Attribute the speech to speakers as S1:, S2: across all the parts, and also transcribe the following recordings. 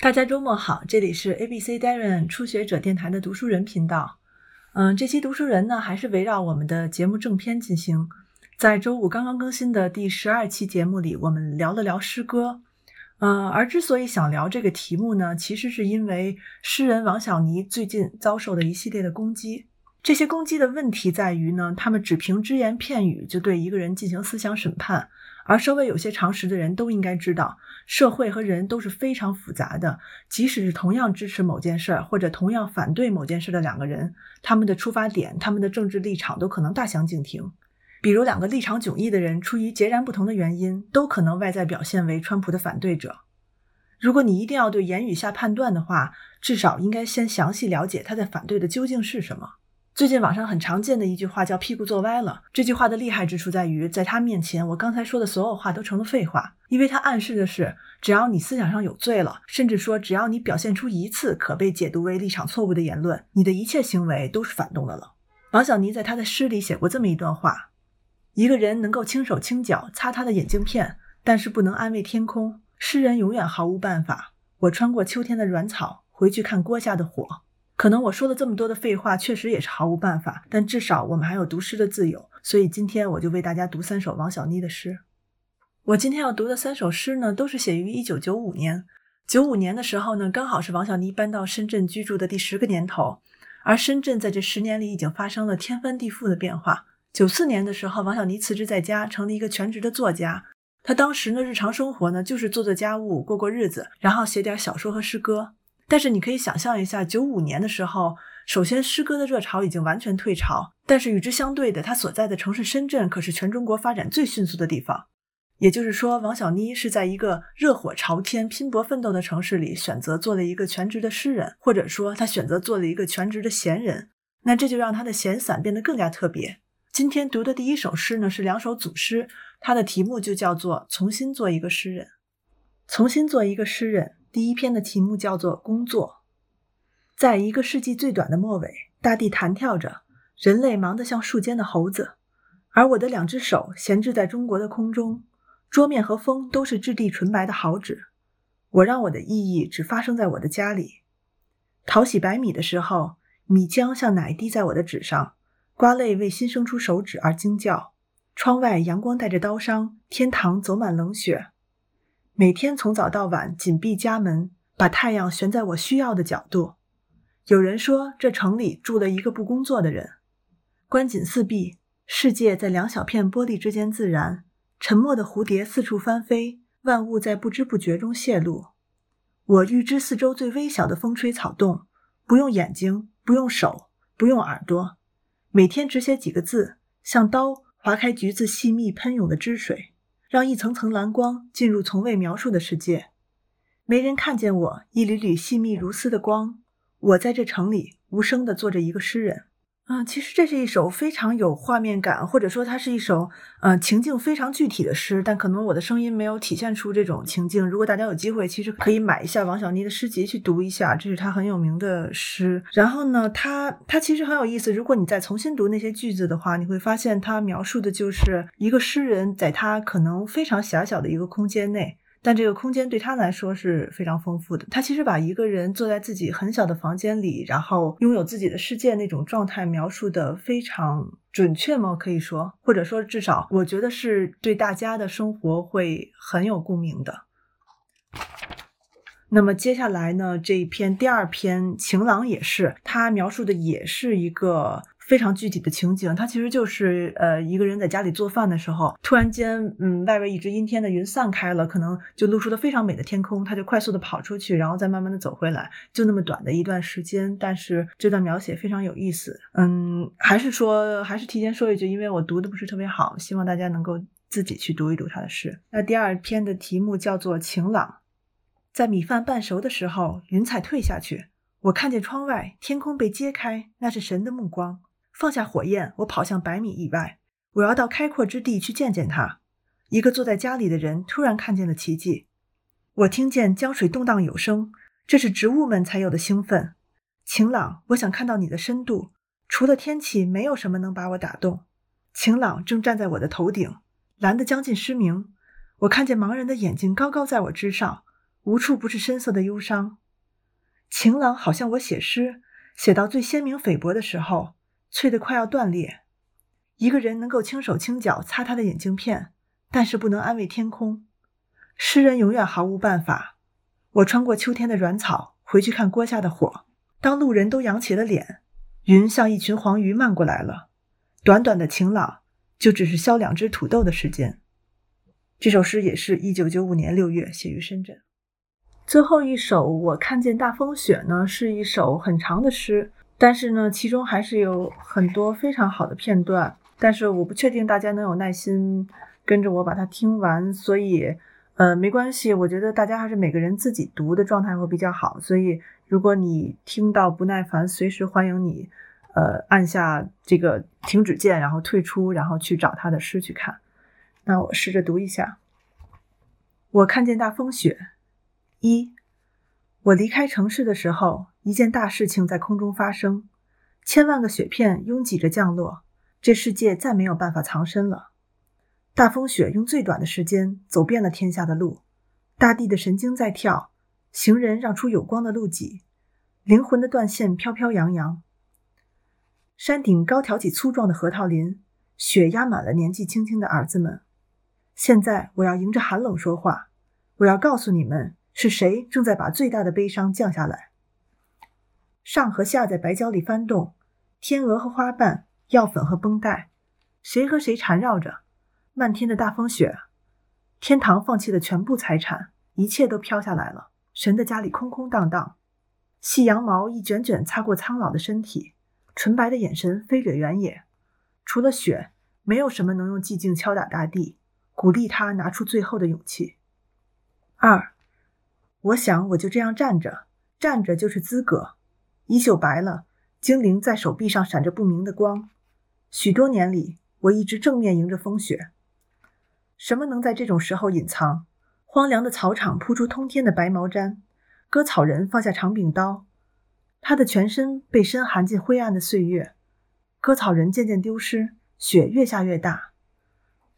S1: 大家周末好，这里是 ABC Darren 初学者电台的读书人频道。嗯，这期读书人呢，还是围绕我们的节目正片进行。在周五刚刚更新的第十二期节目里，我们聊了聊诗歌。嗯，而之所以想聊这个题目呢，其实是因为诗人王小尼最近遭受的一系列的攻击。这些攻击的问题在于呢，他们只凭只言片语就对一个人进行思想审判。而稍微有些常识的人都应该知道，社会和人都是非常复杂的。即使是同样支持某件事儿或者同样反对某件事的两个人，他们的出发点、他们的政治立场都可能大相径庭。比如，两个立场迥异的人，出于截然不同的原因，都可能外在表现为川普的反对者。如果你一定要对言语下判断的话，至少应该先详细了解他在反对的究竟是什么。最近网上很常见的一句话叫“屁股坐歪了”。这句话的厉害之处在于，在他面前，我刚才说的所有话都成了废话，因为他暗示的是，只要你思想上有罪了，甚至说只要你表现出一次可被解读为立场错误的言论，你的一切行为都是反动的了。王小妮在他的诗里写过这么一段话：一个人能够轻手轻脚擦他的眼镜片，但是不能安慰天空。诗人永远毫无办法。我穿过秋天的软草，回去看锅下的火。可能我说了这么多的废话，确实也是毫无办法。但至少我们还有读诗的自由，所以今天我就为大家读三首王小妮的诗。我今天要读的三首诗呢，都是写于一九九五年。九五年的时候呢，刚好是王小妮搬到深圳居住的第十个年头。而深圳在这十年里已经发生了天翻地覆的变化。九四年的时候，王小妮辞职在家，成了一个全职的作家。她当时呢，日常生活呢，就是做做家务，过过日子，然后写点小说和诗歌。但是你可以想象一下，九五年的时候，首先诗歌的热潮已经完全退潮，但是与之相对的，他所在的城市深圳可是全中国发展最迅速的地方。也就是说，王小妮是在一个热火朝天、拼搏奋斗的城市里，选择做了一个全职的诗人，或者说他选择做了一个全职的闲人。那这就让他的闲散变得更加特别。今天读的第一首诗呢，是两首组诗，它的题目就叫做“重新做一个诗人”，重新做一个诗人。第一篇的题目叫做“工作”。在一个世纪最短的末尾，大地弹跳着，人类忙得像树间的猴子，而我的两只手闲置在中国的空中，桌面和风都是质地纯白的好纸。我让我的意义只发生在我的家里。淘洗白米的时候，米浆像奶滴在我的纸上，瓜类为新生出手指而惊叫。窗外阳光带着刀伤，天堂走满冷雪。每天从早到晚紧闭家门，把太阳悬在我需要的角度。有人说，这城里住了一个不工作的人。关紧四壁，世界在两小片玻璃之间自燃。沉默的蝴蝶四处翻飞，万物在不知不觉中泄露。我预知四周最微小的风吹草动，不用眼睛，不用手，不用耳朵，每天只写几个字，像刀划开橘子细密喷涌的汁水。让一层层蓝光进入从未描述的世界，没人看见我一缕缕细密如丝的光。我在这城里无声地做着一个诗人。嗯，其实这是一首非常有画面感，或者说它是一首呃情境非常具体的诗，但可能我的声音没有体现出这种情境。如果大家有机会，其实可以买一下王小妮的诗集去读一下，这是他很有名的诗。然后呢，他他其实很有意思。如果你再重新读那些句子的话，你会发现他描述的就是一个诗人在他可能非常狭小的一个空间内。但这个空间对他来说是非常丰富的。他其实把一个人坐在自己很小的房间里，然后拥有自己的世界那种状态描述的非常准确吗？可以说，或者说至少我觉得是对大家的生活会很有共鸣的。那么接下来呢，这一篇第二篇晴朗也是，他描述的也是一个。非常具体的情景，它其实就是呃一个人在家里做饭的时候，突然间，嗯，外围一直阴天的云散开了，可能就露出了非常美的天空，他就快速的跑出去，然后再慢慢的走回来，就那么短的一段时间，但是这段描写非常有意思。嗯，还是说，还是提前说一句，因为我读的不是特别好，希望大家能够自己去读一读他的诗。那第二篇的题目叫做晴朗，在米饭半熟的时候，云彩退下去，我看见窗外天空被揭开，那是神的目光。放下火焰，我跑向百米以外。我要到开阔之地去见见他。一个坐在家里的人突然看见了奇迹。我听见江水动荡有声，这是植物们才有的兴奋。晴朗，我想看到你的深度。除了天气，没有什么能把我打动。晴朗正站在我的头顶，蓝得将近失明。我看见盲人的眼睛高高在我之上。无处不是深色的忧伤。晴朗好像我写诗写到最鲜明菲薄的时候，脆得快要断裂。一个人能够轻手轻脚擦他的眼镜片，但是不能安慰天空。诗人永远毫无办法。我穿过秋天的软草，回去看锅下的火。当路人都扬起了脸，云像一群黄鱼漫过来了。短短的晴朗，就只是削两只土豆的时间。这首诗也是一九九五年六月写于深圳。最后一首我看见大风雪呢，是一首很长的诗，但是呢，其中还是有很多非常好的片段。但是我不确定大家能有耐心跟着我把它听完，所以呃没关系，我觉得大家还是每个人自己读的状态会比较好。所以如果你听到不耐烦，随时欢迎你呃按下这个停止键，然后退出，然后去找他的诗去看。那我试着读一下。我看见大风雪。一，我离开城市的时候，一件大事情在空中发生，千万个雪片拥挤着降落，这世界再没有办法藏身了。大风雪用最短的时间走遍了天下的路，大地的神经在跳，行人让出有光的路脊，灵魂的断线飘飘扬扬。山顶高挑起粗壮的核桃林，雪压满了年纪轻轻的儿子们。现在我要迎着寒冷说话，我要告诉你们是谁正在把最大的悲伤降下来。上和下在白胶里翻动，天鹅和花瓣，药粉和绷带，谁和谁缠绕着？漫天的大风雪，天堂放弃了全部财产，一切都飘下来了。神的家里空空荡荡，细羊毛一卷卷擦过苍老的身体，纯白的眼神飞掠原野。除了雪，没有什么能用寂静敲打大地。鼓励他拿出最后的勇气。二，我想我就这样站着，站着就是资格。衣袖白了，精灵在手臂上闪着不明的光。许多年里，我一直正面迎着风雪。什么能在这种时候隐藏？荒凉的草场铺出通天的白毛毡，割草人放下长柄刀，他的全身被深含进灰暗的岁月。割草人渐渐丢失，雪越下越大。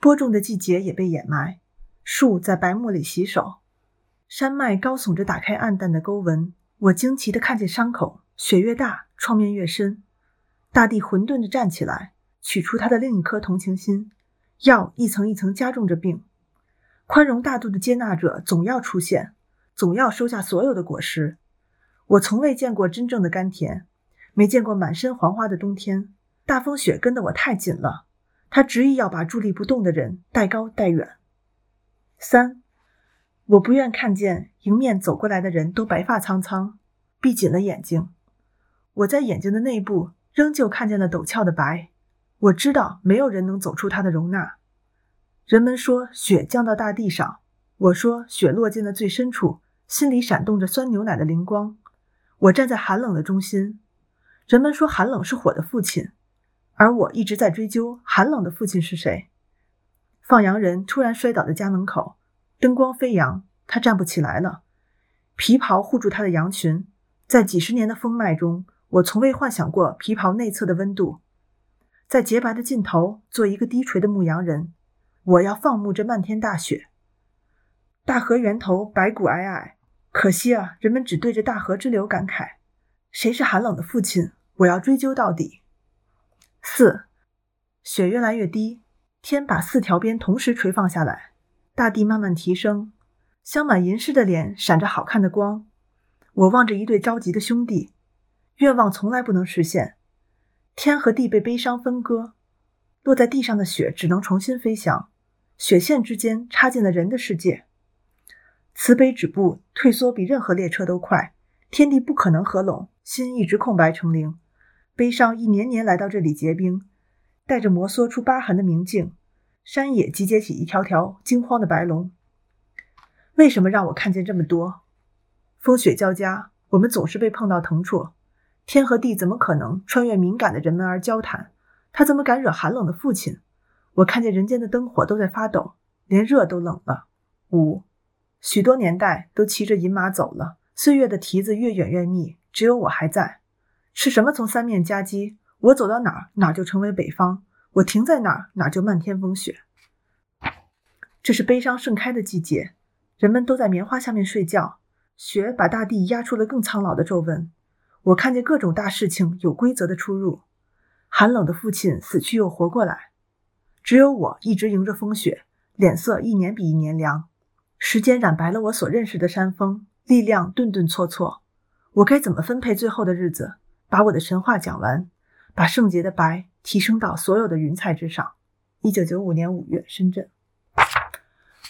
S1: 播种的季节也被掩埋，树在白沫里洗手，山脉高耸着，打开暗淡的沟纹。我惊奇地看见伤口，雪越大，创面越深。大地混沌着站起来，取出他的另一颗同情心，药一层一层加重着病。宽容大度的接纳者总要出现，总要收下所有的果实。我从未见过真正的甘甜，没见过满身黄花的冬天。大风雪跟得我太紧了。他执意要把伫立不动的人带高带远。三，我不愿看见迎面走过来的人都白发苍苍，闭紧了眼睛。我在眼睛的内部仍旧看见了陡峭的白。我知道没有人能走出它的容纳。人们说雪降到大地上，我说雪落进了最深处，心里闪动着酸牛奶的灵光。我站在寒冷的中心。人们说寒冷是火的父亲。而我一直在追究寒冷的父亲是谁。放羊人突然摔倒在家门口，灯光飞扬，他站不起来了。皮袍护住他的羊群，在几十年的风脉中，我从未幻想过皮袍内侧的温度。在洁白的尽头，做一个低垂的牧羊人，我要放牧这漫天大雪。大河源头白骨皑皑，可惜啊，人们只对着大河之流感慨。谁是寒冷的父亲？我要追究到底。四，雪越来越低，天把四条边同时垂放下来，大地慢慢提升，镶满银饰的脸闪着好看的光。我望着一对着急的兄弟，愿望从来不能实现。天和地被悲伤分割，落在地上的雪只能重新飞翔，雪线之间插进了人的世界。慈悲止步，退缩比任何列车都快，天地不可能合拢，心一直空白成零。悲伤一年年来到这里结冰，带着摩挲出疤痕的明镜，山野集结起一条条惊慌的白龙。为什么让我看见这么多？风雪交加，我们总是被碰到疼戳。天和地怎么可能穿越敏感的人们而交谈？他怎么敢惹寒冷的父亲？我看见人间的灯火都在发抖，连热都冷了。五，许多年代都骑着银马走了，岁月的蹄子越远越密，只有我还在。是什么从三面夹击？我走到哪儿，哪儿就成为北方；我停在哪儿，哪儿就漫天风雪。这是悲伤盛开的季节，人们都在棉花下面睡觉，雪把大地压出了更苍老的皱纹。我看见各种大事情有规则的出入。寒冷的父亲死去又活过来，只有我一直迎着风雪，脸色一年比一年凉。时间染白了我所认识的山峰，力量顿顿挫挫。我该怎么分配最后的日子？把我的神话讲完，把圣洁的白提升到所有的云彩之上。一九九五年五月，深圳。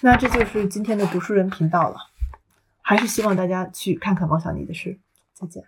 S1: 那这就是今天的读书人频道了，还是希望大家去看看王小妮的诗。再见。